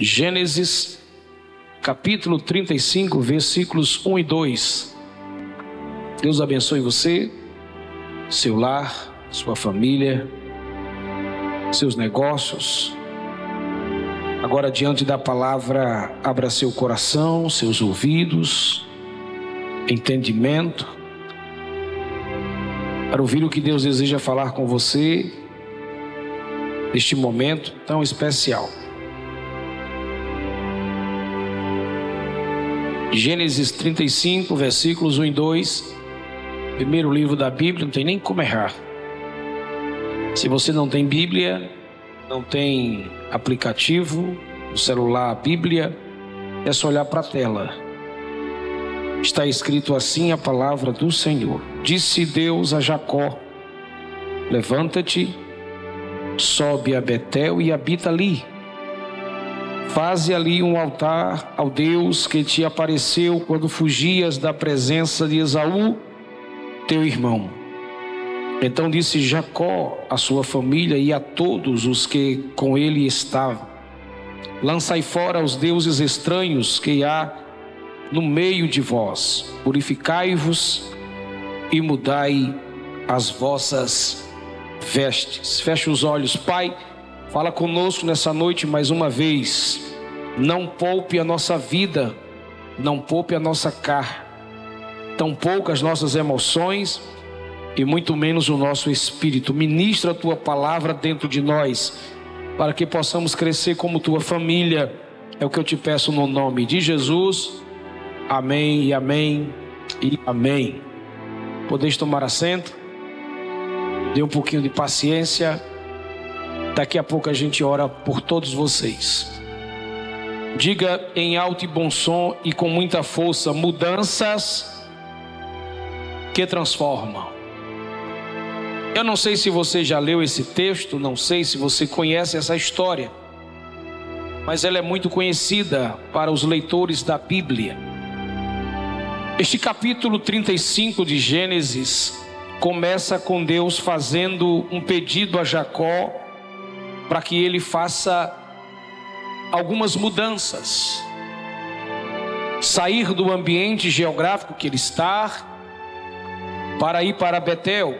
Gênesis, capítulo 35, versículos 1 e 2. Deus abençoe você, seu lar, sua família, seus negócios. Agora, diante da palavra, abra seu coração, seus ouvidos, entendimento, para ouvir o que Deus deseja falar com você neste momento tão especial. Gênesis 35, versículos 1 e 2. Primeiro livro da Bíblia, não tem nem como errar. Se você não tem Bíblia, não tem aplicativo, no celular, a Bíblia, é só olhar para a tela. Está escrito assim a palavra do Senhor. Disse Deus a Jacó: Levanta-te, sobe a Betel e habita ali Faze ali um altar ao Deus que te apareceu quando fugias da presença de Esaú, teu irmão. Então disse Jacó à sua família e a todos os que com ele estavam: Lançai fora os deuses estranhos que há no meio de vós, purificai-vos e mudai as vossas vestes. Feche os olhos, Pai. Fala conosco nessa noite mais uma vez. Não poupe a nossa vida, não poupe a nossa carne, tão pouco as nossas emoções e muito menos o nosso espírito. Ministra a tua palavra dentro de nós, para que possamos crescer como tua família. É o que eu te peço no nome de Jesus. Amém e amém e amém. Podeis tomar assento. Dê um pouquinho de paciência. Daqui a pouco a gente ora por todos vocês. Diga em alto e bom som e com muita força: mudanças que transformam. Eu não sei se você já leu esse texto, não sei se você conhece essa história, mas ela é muito conhecida para os leitores da Bíblia. Este capítulo 35 de Gênesis começa com Deus fazendo um pedido a Jacó para que ele faça algumas mudanças. Sair do ambiente geográfico que ele está, para ir para Betel,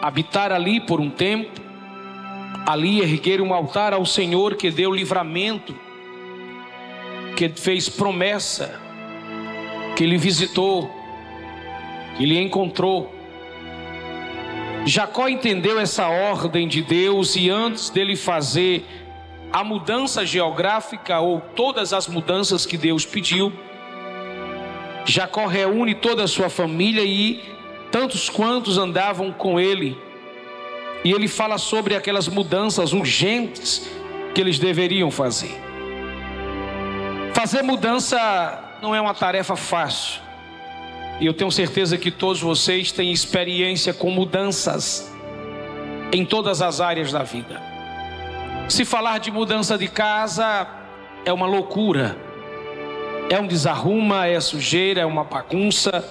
habitar ali por um tempo, ali erguer um altar ao Senhor que deu livramento, que fez promessa, que ele visitou, que ele encontrou. Jacó entendeu essa ordem de Deus e antes dele fazer a mudança geográfica ou todas as mudanças que Deus pediu, Jacó reúne toda a sua família e tantos quantos andavam com ele. E ele fala sobre aquelas mudanças urgentes que eles deveriam fazer. Fazer mudança não é uma tarefa fácil. E eu tenho certeza que todos vocês têm experiência com mudanças em todas as áreas da vida. Se falar de mudança de casa é uma loucura, é um desarruma, é sujeira, é uma bagunça.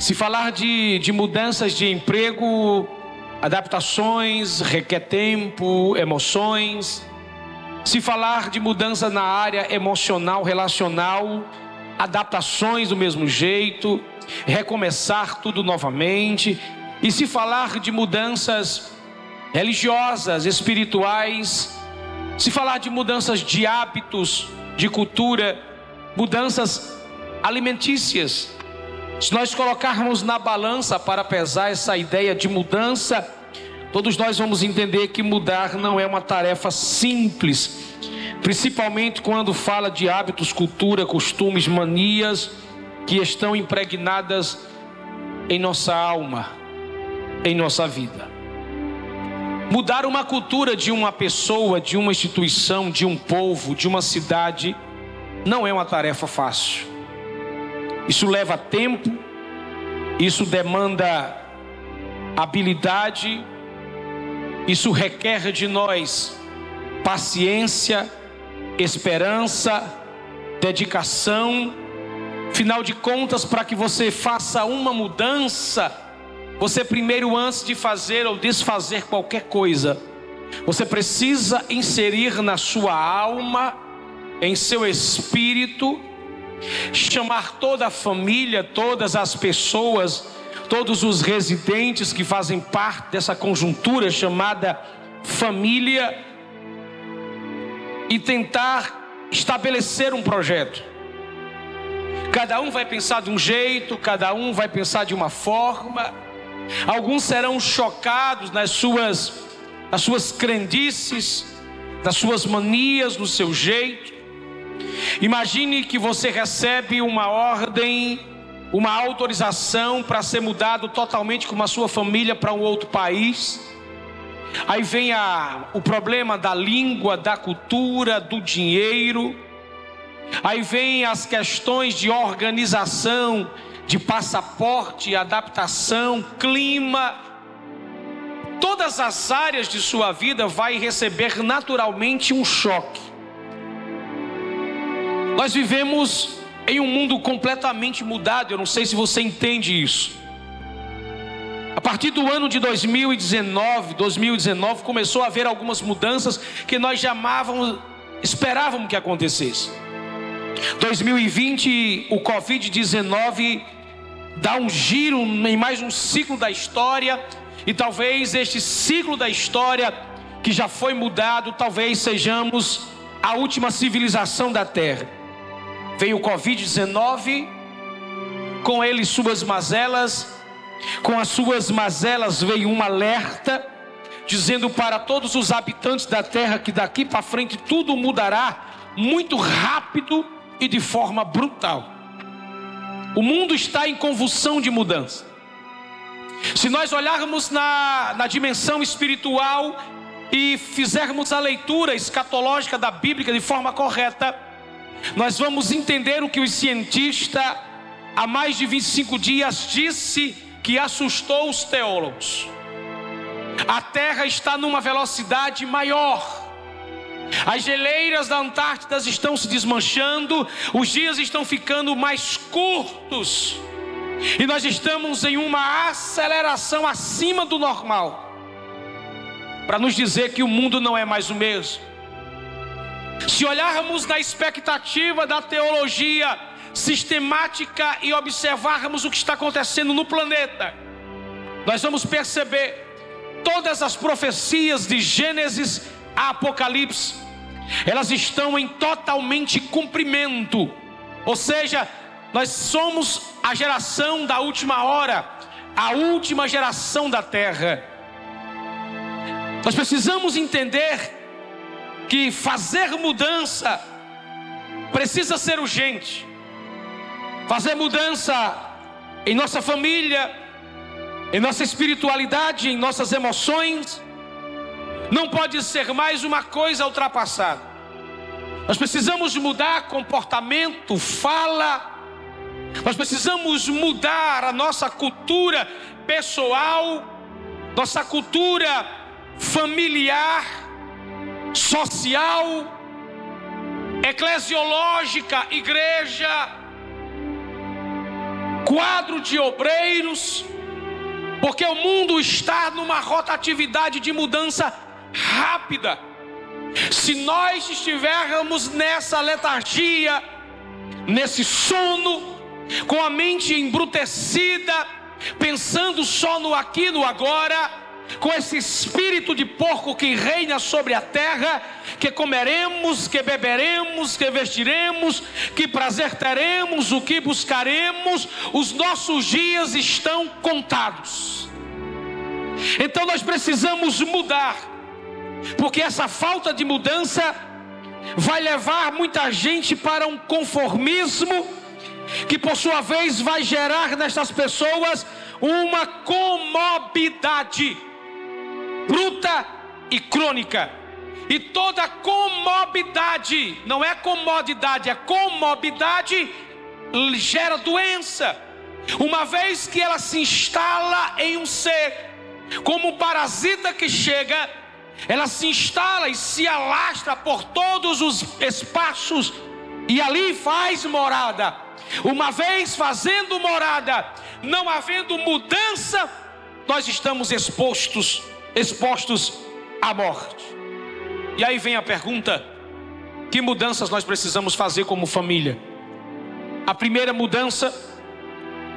Se falar de, de mudanças de emprego, adaptações, requer tempo, emoções. Se falar de mudança na área emocional, relacional, adaptações do mesmo jeito, recomeçar tudo novamente. E se falar de mudanças religiosas, espirituais, se falar de mudanças de hábitos, de cultura, mudanças alimentícias, se nós colocarmos na balança para pesar essa ideia de mudança, todos nós vamos entender que mudar não é uma tarefa simples principalmente quando fala de hábitos, cultura, costumes, manias que estão impregnadas em nossa alma, em nossa vida. Mudar uma cultura de uma pessoa, de uma instituição, de um povo, de uma cidade, não é uma tarefa fácil. Isso leva tempo, isso demanda habilidade, isso requer de nós paciência, esperança, dedicação. Final de contas, para que você faça uma mudança, você primeiro, antes de fazer ou desfazer qualquer coisa, Você precisa inserir na sua alma, em seu espírito, chamar toda a família, todas as pessoas, todos os residentes que fazem parte dessa conjuntura chamada família e tentar estabelecer um projeto. Cada um vai pensar de um jeito, cada um vai pensar de uma forma. Alguns serão chocados nas suas, nas suas crendices, nas suas manias, no seu jeito. Imagine que você recebe uma ordem, uma autorização para ser mudado totalmente com a sua família para um outro país. Aí vem a, o problema da língua, da cultura, do dinheiro. Aí vem as questões de organização, de passaporte, adaptação, clima. Todas as áreas de sua vida vai receber naturalmente um choque. Nós vivemos em um mundo completamente mudado, eu não sei se você entende isso. A partir do ano de 2019, 2019 começou a haver algumas mudanças que nós chamávamos, esperávamos que acontecesse. 2020, o Covid-19 dá um giro em mais um ciclo da história, e talvez este ciclo da história que já foi mudado, talvez sejamos a última civilização da Terra. Veio o Covid-19, com ele suas mazelas, com as suas mazelas veio um alerta, dizendo para todos os habitantes da terra que daqui para frente tudo mudará muito rápido e de forma brutal. O mundo está em convulsão de mudança. Se nós olharmos na, na dimensão espiritual e fizermos a leitura escatológica da Bíblia de forma correta, nós vamos entender o que o cientista há mais de 25 dias disse que assustou os teólogos. A Terra está numa velocidade maior. As geleiras da Antártida estão se desmanchando, os dias estão ficando mais curtos, e nós estamos em uma aceleração acima do normal, para nos dizer que o mundo não é mais o mesmo. Se olharmos na expectativa da teologia, sistemática e observarmos o que está acontecendo no planeta, nós vamos perceber todas as profecias de Gênesis a Apocalipse, elas estão em totalmente cumprimento. Ou seja, nós somos a geração da última hora, a última geração da terra. Nós precisamos entender que fazer mudança precisa ser urgente fazer mudança em nossa família, em nossa espiritualidade, em nossas emoções, não pode ser mais uma coisa ultrapassada. Nós precisamos mudar comportamento, fala, nós precisamos mudar a nossa cultura pessoal, nossa cultura familiar, social, eclesiológica, igreja, quadro de obreiros, porque o mundo está numa rotatividade de mudança rápida. Se nós estivermos nessa letargia, nesse sono, com a mente embrutecida, pensando só no aqui no agora, com esse espírito de porco que reina sobre a terra, que comeremos, que beberemos, que vestiremos, que prazer teremos, o que buscaremos, os nossos dias estão contados. Então nós precisamos mudar, porque essa falta de mudança vai levar muita gente para um conformismo, que por sua vez vai gerar nessas pessoas uma comorbidade bruta e crônica. E toda comorbidade, não é comodidade, é comorbidade, gera doença. Uma vez que ela se instala em um ser, como um parasita que chega, ela se instala e se alastra por todos os espaços e ali faz morada. Uma vez fazendo morada, não havendo mudança, nós estamos expostos expostos à morte. E aí vem a pergunta: que mudanças nós precisamos fazer como família? A primeira mudança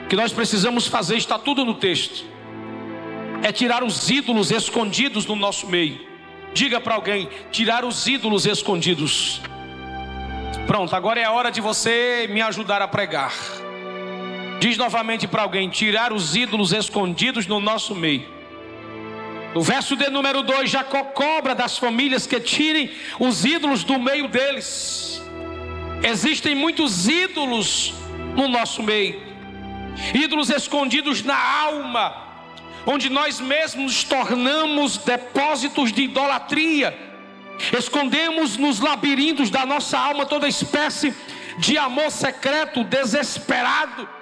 que nós precisamos fazer está tudo no texto. É tirar os ídolos escondidos no nosso meio. Diga para alguém: tirar os ídolos escondidos. Pronto, agora é a hora de você me ajudar a pregar. Diz novamente para alguém: tirar os ídolos escondidos no nosso meio. No verso de número 2, Jacó cobra das famílias que tirem os ídolos do meio deles. Existem muitos ídolos no nosso meio, ídolos escondidos na alma, onde nós mesmos nos tornamos depósitos de idolatria, escondemos nos labirintos da nossa alma toda espécie de amor secreto, desesperado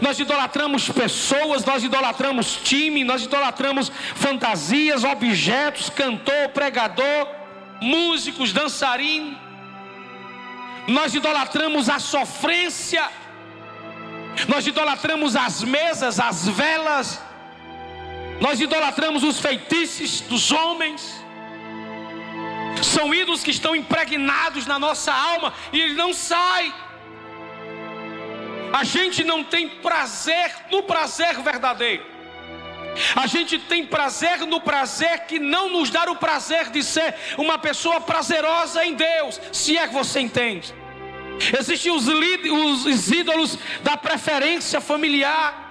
nós idolatramos pessoas, nós idolatramos time, nós idolatramos fantasias, objetos, cantor, pregador, músicos, dançarino. Nós idolatramos a sofrência, nós idolatramos as mesas, as velas, nós idolatramos os feitiços dos homens. São ídolos que estão impregnados na nossa alma e ele não sai. A gente não tem prazer no prazer verdadeiro. A gente tem prazer no prazer que não nos dá o prazer de ser uma pessoa prazerosa em Deus, se é que você entende. Existem os, os, os ídolos da preferência familiar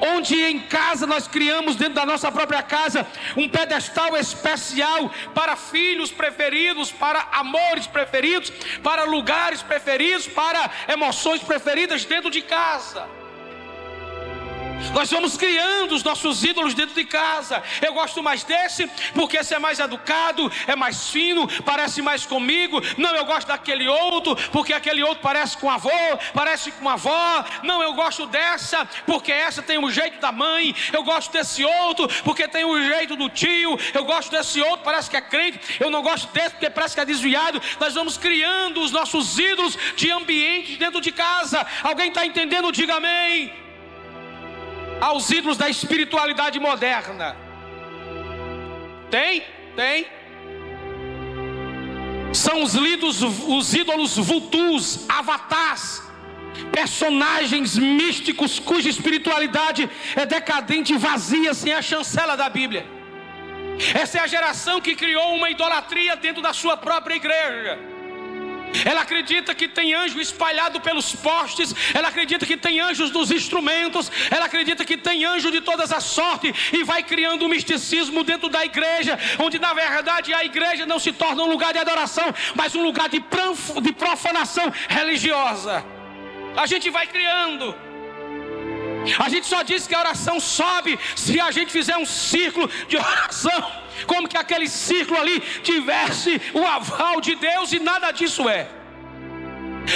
onde em casa nós criamos dentro da nossa própria casa um pedestal especial para filhos preferidos, para amores preferidos, para lugares preferidos, para emoções preferidas dentro de casa. Nós vamos criando os nossos ídolos dentro de casa. Eu gosto mais desse porque esse é mais educado, é mais fino, parece mais comigo. Não, eu gosto daquele outro porque aquele outro parece com avô, parece com avó. Não, eu gosto dessa porque essa tem o jeito da mãe. Eu gosto desse outro porque tem o jeito do tio. Eu gosto desse outro, parece que é crente. Eu não gosto desse porque parece que é desviado. Nós vamos criando os nossos ídolos de ambiente dentro de casa. Alguém está entendendo? Diga amém aos ídolos da espiritualidade moderna? Tem? Tem. São os, lidos, os ídolos vultus, avatars, personagens místicos cuja espiritualidade é decadente e vazia sem a chancela da Bíblia. Essa é a geração que criou uma idolatria dentro da sua própria igreja. Ela acredita que tem anjo espalhado pelos postes, ela acredita que tem anjos nos instrumentos, ela acredita que tem anjo de todas as sortes e vai criando um misticismo dentro da igreja, onde na verdade a igreja não se torna um lugar de adoração, mas um lugar de profanação religiosa. A gente vai criando. A gente só diz que a oração sobe se a gente fizer um círculo de oração como que aquele círculo ali tivesse o aval de Deus e nada disso é.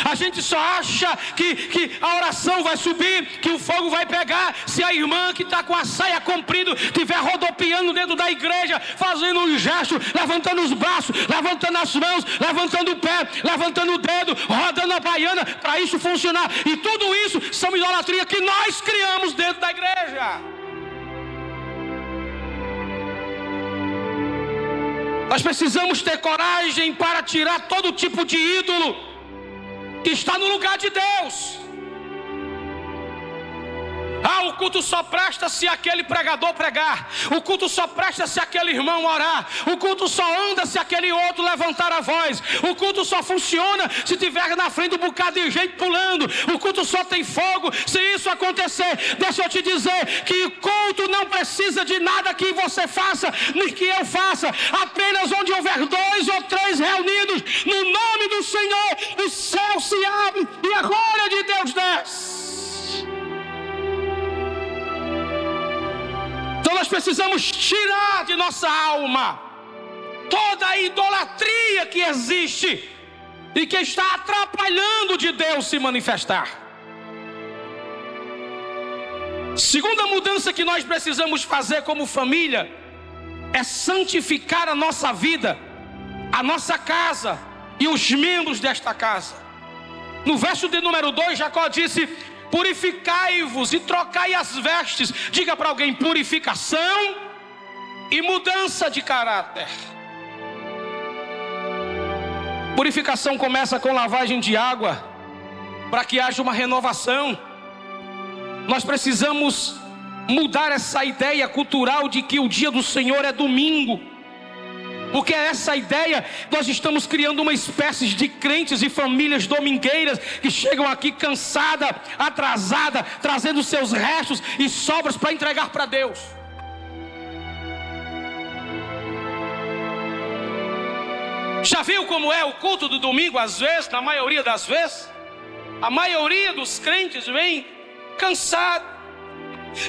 A gente só acha que, que a oração vai subir, que o fogo vai pegar, se a irmã que está com a saia comprida estiver rodopiando dentro da igreja, fazendo um gesto, levantando os braços, levantando as mãos, levantando o pé, levantando o dedo, rodando a baiana, para isso funcionar. E tudo isso são idolatria que nós criamos dentro da igreja. Nós precisamos ter coragem para tirar todo tipo de ídolo que está no lugar de Deus. Ah, o culto só presta se aquele pregador pregar. O culto só presta se aquele irmão orar. O culto só anda se aquele outro levantar a voz. O culto só funciona se tiver na frente um bocado de gente pulando. O culto só tem fogo se isso acontecer. Deixa eu te dizer que o culto não precisa de nada que você faça, nem que eu faça. Apenas onde houver dois ou três reunidos no nome do Senhor, o céu se abre e a glória de Deus desce. Nós precisamos tirar de nossa alma toda a idolatria que existe e que está atrapalhando de Deus se manifestar. Segunda mudança que nós precisamos fazer como família é santificar a nossa vida, a nossa casa e os membros desta casa. No verso de número 2, Jacó disse: purificai-vos e trocai as vestes. Diga para alguém: purificação e mudança de caráter. Purificação começa com lavagem de água, para que haja uma renovação. Nós precisamos mudar essa ideia cultural de que o dia do Senhor é domingo. Porque é essa ideia, nós estamos criando uma espécie de crentes e famílias domingueiras que chegam aqui cansada, atrasada, trazendo seus restos e sobras para entregar para Deus. Já viu como é o culto do domingo, às vezes, na maioria das vezes? A maioria dos crentes vem cansado,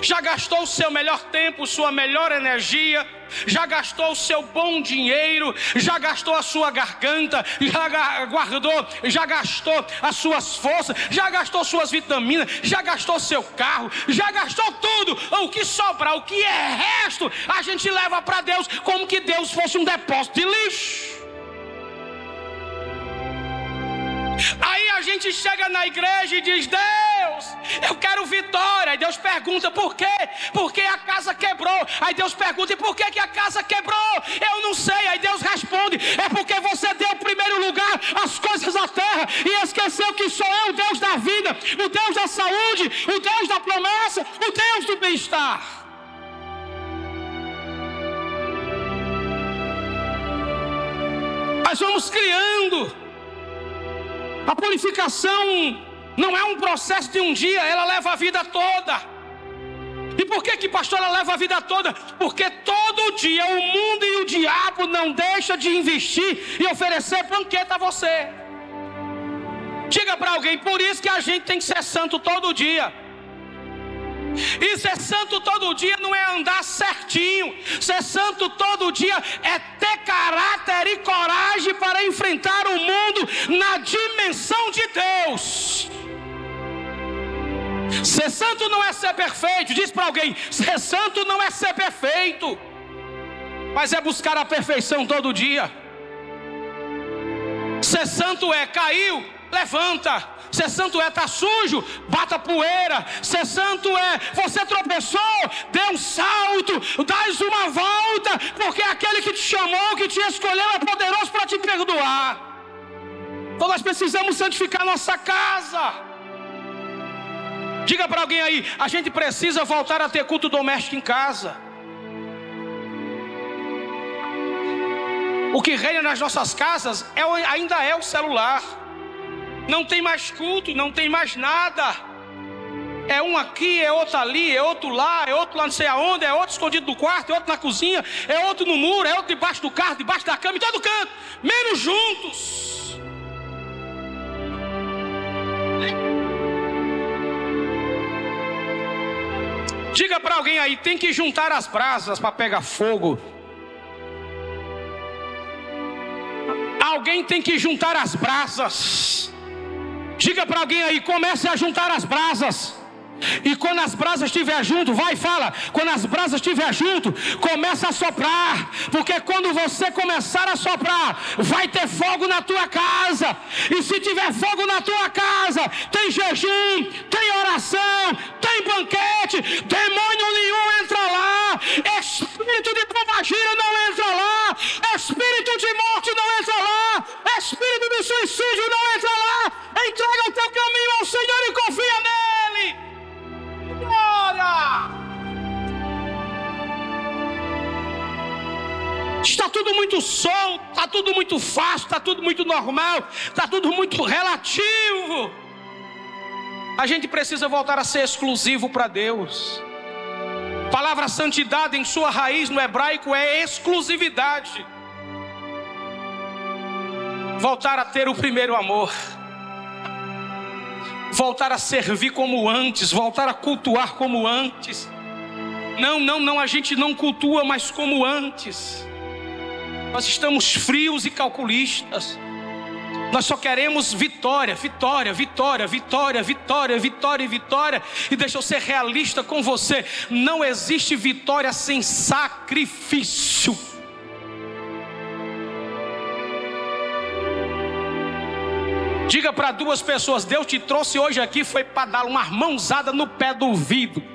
já gastou o seu melhor tempo, sua melhor energia, já gastou o seu bom dinheiro, já gastou a sua garganta, já guardou, já gastou as suas forças, já gastou suas vitaminas, já gastou seu carro, já gastou tudo. O que sobrar, o que é resto, a gente leva para Deus como que Deus fosse um depósito de lixo. Aí gente chega na igreja e diz: Deus, eu quero vitória. Aí Deus pergunta: por quê? Porque a casa quebrou. Aí Deus pergunta: e por que, que a casa quebrou? Eu não sei. Aí Deus responde: é porque você deu primeiro lugar às coisas da terra e esqueceu que sou eu, o Deus da vida, o Deus da saúde, o Deus da promessa, o Deus do bem-estar. Nós vamos criando a purificação não é um processo de um dia, ela leva a vida toda. E por que que pastor ela leva a vida toda? Porque todo dia o mundo e o diabo não deixa de investir e oferecer banquete a você. Diga para alguém, por isso que a gente tem que ser santo todo dia. E ser santo todo dia não é andar certinho. Ser santo todo dia é ter caráter e coragem para enfrentar o mundo na dimensão de Deus. Ser santo não é ser perfeito. Diz para alguém: ser santo não é ser perfeito, mas é buscar a perfeição todo dia. Ser santo é caiu, levanta. Ser santo é tá sujo, bata poeira. Ser santo é você tropeçou, dê um salto, dás uma volta, porque aquele que te chamou, que te escolheu, é poderoso para te perdoar. Então nós precisamos santificar nossa casa. Diga para alguém aí, a gente precisa voltar a ter culto doméstico em casa. O que reina nas nossas casas é, ainda é o celular. Não tem mais culto, não tem mais nada. É um aqui, é outro ali, é outro lá, é outro lá não sei aonde, é outro escondido no quarto, é outro na cozinha, é outro no muro, é outro debaixo do carro, debaixo da cama, em todo canto, menos juntos. Diga para alguém aí, tem que juntar as brasas para pegar fogo. Alguém tem que juntar as brasas. Diga para alguém aí, comece a juntar as brasas. E quando as brasas estiver junto, vai e fala. Quando as brasas estiver junto, começa a soprar. Porque quando você começar a soprar, vai ter fogo na tua casa. E se tiver fogo na tua casa, tem jejum, tem oração, tem banquete. Demônio nenhum entra lá. Espírito de provagira não entra lá. Espírito de morte não entra lá. Espírito de suicídio não entra tudo muito solto, está tudo muito fácil, está tudo muito normal, está tudo muito relativo. A gente precisa voltar a ser exclusivo para Deus. A palavra santidade em sua raiz no hebraico é exclusividade. Voltar a ter o primeiro amor voltar a servir como antes, voltar a cultuar como antes. Não, não, não, a gente não cultua mais como antes. Nós estamos frios e calculistas. Nós só queremos vitória, vitória, vitória, vitória, vitória, vitória e vitória. E deixa eu ser realista com você: não existe vitória sem sacrifício. Diga para duas pessoas: Deus te trouxe hoje aqui foi para dar uma mãozada no pé do vidro.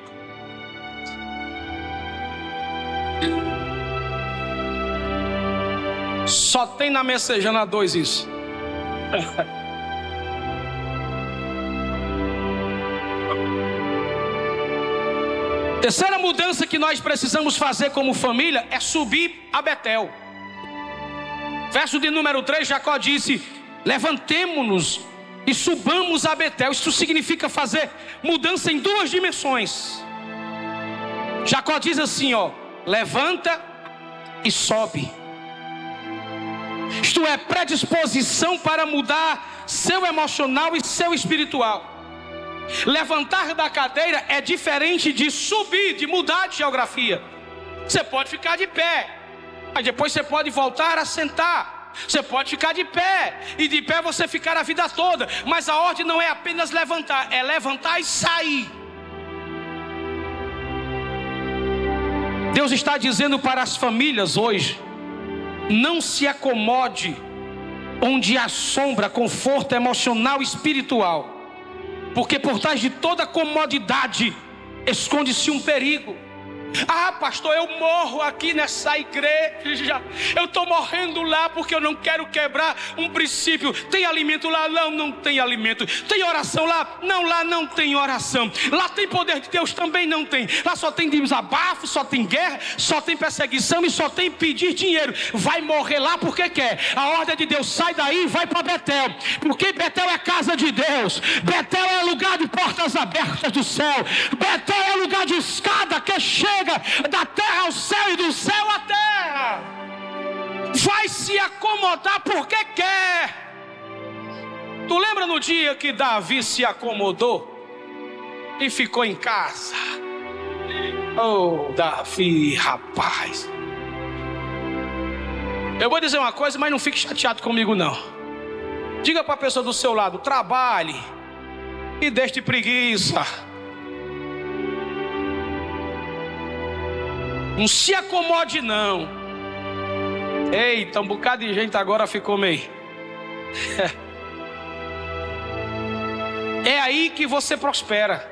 Só tem na Messejana 2 isso. Terceira mudança que nós precisamos fazer como família é subir a Betel. Verso de número 3, Jacó disse: Levantemo-nos e subamos a Betel. Isso significa fazer mudança em duas dimensões. Jacó diz assim: ó, levanta e sobe. Isto é, predisposição para mudar seu emocional e seu espiritual. Levantar da cadeira é diferente de subir, de mudar de geografia. Você pode ficar de pé, mas depois você pode voltar a sentar. Você pode ficar de pé, e de pé você ficar a vida toda, mas a ordem não é apenas levantar, é levantar e sair. Deus está dizendo para as famílias hoje: não se acomode onde há sombra, conforto emocional e espiritual, porque por trás de toda comodidade esconde-se um perigo. Ah, pastor, eu morro aqui nessa igreja. Eu estou morrendo lá porque eu não quero quebrar um princípio. Tem alimento lá? Não, não tem alimento. Tem oração lá? Não, lá não tem oração. Lá tem poder de Deus? Também não tem. Lá só tem desabafo, só tem guerra, só tem perseguição e só tem pedir dinheiro. Vai morrer lá porque quer. A ordem de Deus sai daí e vai para Betel. Porque Betel é casa de Deus. Betel é lugar de portas abertas do céu. Betel é lugar de escada que chega chega da terra ao céu e do céu à terra. Vai se acomodar porque quer. Tu lembra no dia que Davi se acomodou e ficou em casa? Oh, Davi, rapaz. Eu vou dizer uma coisa, mas não fique chateado comigo não. Diga para a pessoa do seu lado, trabalhe e deixe de preguiça. Não se acomode, não. Eita, um bocado de gente agora ficou meio. É aí que você prospera.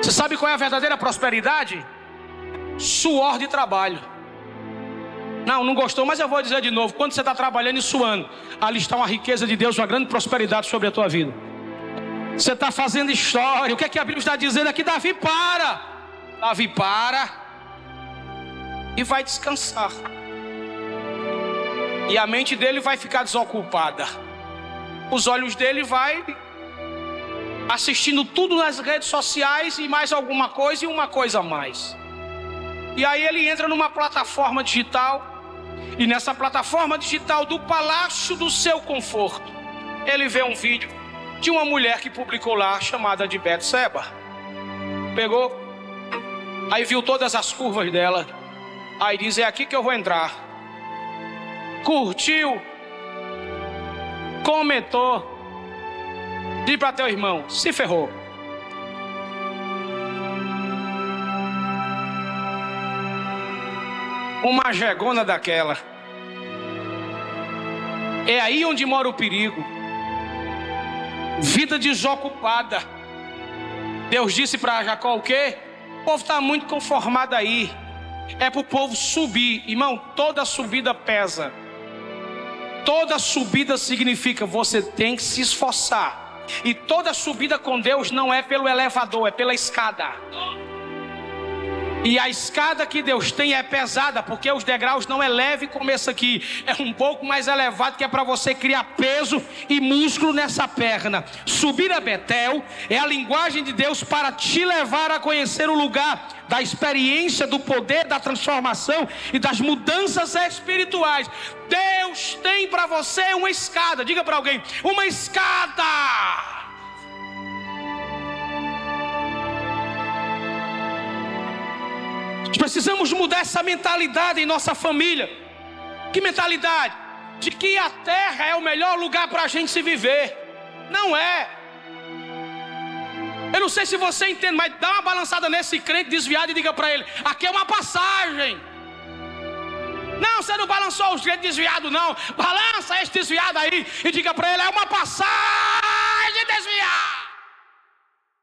Você sabe qual é a verdadeira prosperidade? Suor de trabalho. Não, não gostou, mas eu vou dizer de novo: quando você está trabalhando e suando, ali está uma riqueza de Deus, uma grande prosperidade sobre a tua vida. Você está fazendo história. O que é que a Bíblia está dizendo aqui? Davi, para. Davi para e vai descansar. E a mente dele vai ficar desocupada. Os olhos dele vai assistindo tudo nas redes sociais e mais alguma coisa e uma coisa a mais. E aí ele entra numa plataforma digital e nessa plataforma digital do palácio do seu conforto, ele vê um vídeo de uma mulher que publicou lá chamada de Betseba. Pegou Aí viu todas as curvas dela. Aí diz: É aqui que eu vou entrar. Curtiu. Comentou. Diz para teu irmão: Se ferrou. Uma jegona daquela. É aí onde mora o perigo. Vida desocupada. Deus disse para Jacó o quê? O povo está muito conformado aí. É para o povo subir. Irmão, toda subida pesa. Toda subida significa você tem que se esforçar. E toda subida com Deus não é pelo elevador, é pela escada. E a escada que Deus tem é pesada, porque os degraus não é leve como esse aqui, é um pouco mais elevado, que é para você criar peso e músculo nessa perna. Subir a Betel é a linguagem de Deus para te levar a conhecer o lugar da experiência, do poder, da transformação e das mudanças espirituais. Deus tem para você uma escada, diga para alguém: uma escada Precisamos mudar essa mentalidade em nossa família. Que mentalidade? De que a terra é o melhor lugar para a gente se viver. Não é. Eu não sei se você entende, mas dá uma balançada nesse crente desviado e diga para ele: aqui é uma passagem. Não, você não balançou os crentes desviados, não. Balança esse desviado aí e diga para ele: é uma passagem.